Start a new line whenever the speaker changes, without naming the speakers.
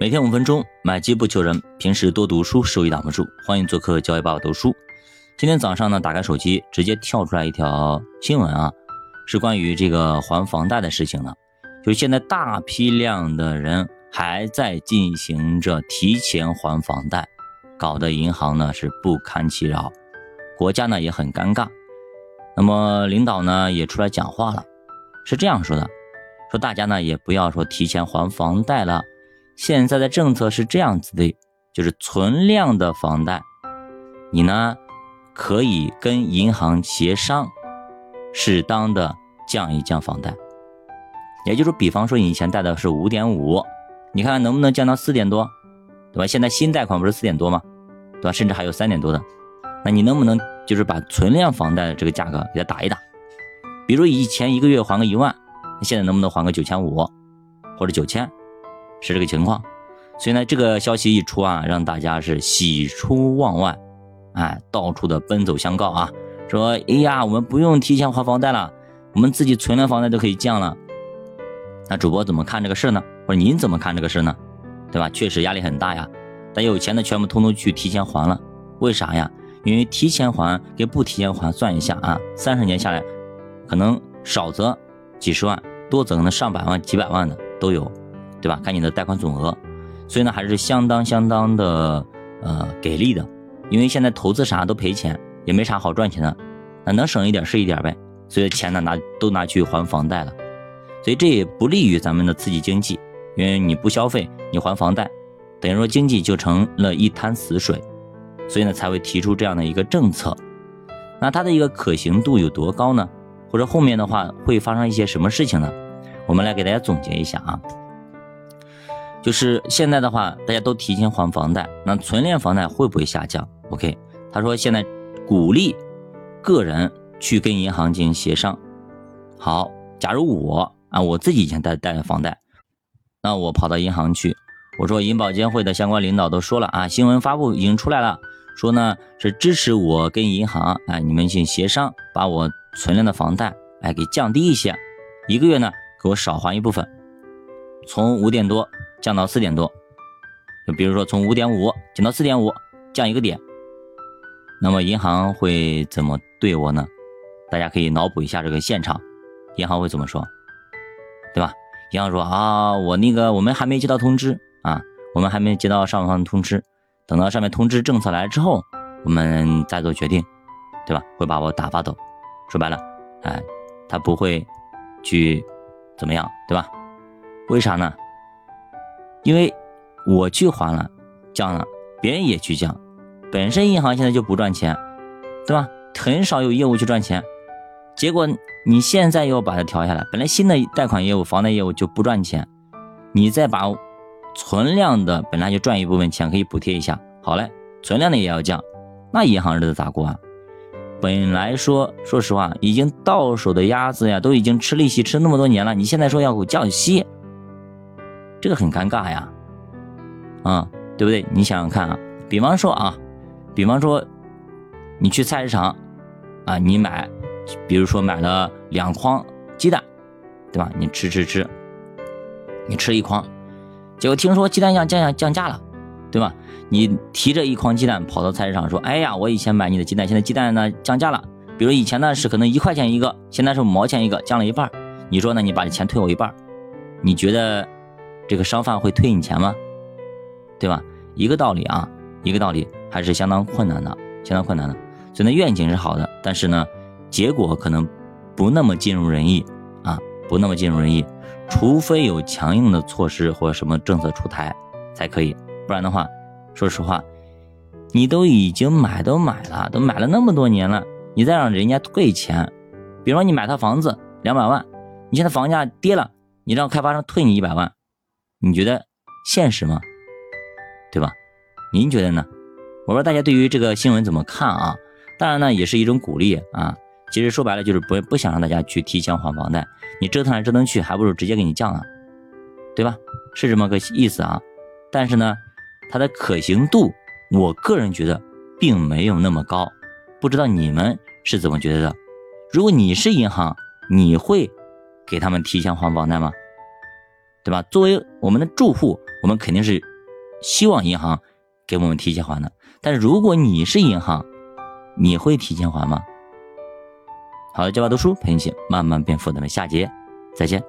每天五分钟，买机不求人。平时多读书，收益挡不住。欢迎做客教育爸爸读书。今天早上呢，打开手机，直接跳出来一条新闻啊，是关于这个还房贷的事情了。就现在大批量的人还在进行着提前还房贷，搞得银行呢是不堪其扰，国家呢也很尴尬。那么领导呢也出来讲话了，是这样说的：说大家呢也不要说提前还房贷了。现在的政策是这样子的，就是存量的房贷，你呢可以跟银行协商，适当的降一降房贷。也就是比方说你以前贷的是五点五，你看能不能降到四点多，对吧？现在新贷款不是四点多吗？对吧？甚至还有三点多的，那你能不能就是把存量房贷的这个价格给它打一打？比如以前一个月还个一万，现在能不能还个九千五或者九千？是这个情况，所以呢，这个消息一出啊，让大家是喜出望外，哎，到处的奔走相告啊，说，哎呀，我们不用提前还房贷了，我们自己存的房贷都可以降了。那主播怎么看这个事呢？或者您怎么看这个事呢？对吧？确实压力很大呀，但有钱的全部通通去提前还了，为啥呀？因为提前还跟不提前还算一下啊，三十年下来，可能少则几十万，多则可能上百万、几百万的都有。对吧？看你的贷款总额，所以呢还是相当相当的呃给力的，因为现在投资啥都赔钱，也没啥好赚钱的，那能省一点是一点呗。所以钱呢拿都拿去还房贷了，所以这也不利于咱们的刺激经济，因为你不消费，你还房贷，等于说经济就成了一滩死水，所以呢才会提出这样的一个政策。那它的一个可行度有多高呢？或者后面的话会发生一些什么事情呢？我们来给大家总结一下啊。就是现在的话，大家都提前还房贷，那存量房贷会不会下降？OK，他说现在鼓励个人去跟银行进行协商。好，假如我啊，我自己以前贷贷的房贷，那我跑到银行去，我说银保监会的相关领导都说了啊，新闻发布已经出来了，说呢是支持我跟银行哎你们进行协商，把我存量的房贷哎给降低一些，一个月呢给我少还一部分，从五点多。降到四点多，就比如说从五点五降到四点五，降一个点，那么银行会怎么对我呢？大家可以脑补一下这个现场，银行会怎么说，对吧？银行说啊，我那个我们还没接到通知啊，我们还没接到上方通知，等到上面通知政策来之后，我们再做决定，对吧？会把我打发走。说白了，哎，他不会去怎么样，对吧？为啥呢？因为我去还了，降了，别人也去降，本身银行现在就不赚钱，对吧？很少有业务去赚钱，结果你现在又把它调下来，本来新的贷款业务、房贷业务就不赚钱，你再把存量的本来就赚一部分钱可以补贴一下，好嘞，存量的也要降，那银行日子咋过啊？本来说，说实话，已经到手的鸭子呀，都已经吃利息吃那么多年了，你现在说要给我降息？这个很尴尬呀，啊，对不对？你想想看啊，比方说啊，比方说你去菜市场啊，你买，比如说买了两筐鸡蛋，对吧？你吃吃吃，你吃一筐，结果听说鸡蛋降降降价了，对吧？你提着一筐鸡蛋跑到菜市场说：“哎呀，我以前买你的鸡蛋，现在鸡蛋呢降价了。比如以前呢是可能一块钱一个，现在是五毛钱一个，降了一半。你说呢？你把这钱退我一半，你觉得？”这个商贩会退你钱吗？对吧？一个道理啊，一个道理还是相当困难的，相当困难的。所以呢，愿景是好的，但是呢，结果可能不那么尽如人意啊，不那么尽如人意。除非有强硬的措施或什么政策出台才可以，不然的话，说实话，你都已经买都买了，都买了那么多年了，你再让人家退钱，比如说你买套房子两百万，你现在房价跌了，你让开发商退你一百万。你觉得现实吗？对吧？您觉得呢？我说大家对于这个新闻怎么看啊？当然呢，也是一种鼓励啊。其实说白了就是不不想让大家去提前还房贷，你折腾来折腾去，还不如直接给你降了，对吧？是这么个意思啊。但是呢，它的可行度，我个人觉得并没有那么高。不知道你们是怎么觉得的？如果你是银行，你会给他们提前还房贷吗？对吧？作为我们的住户，我们肯定是希望银行给我们提前还的。但是如果你是银行，你会提前还吗？好的，教爸读书陪你一起慢慢变富，咱们下节再见。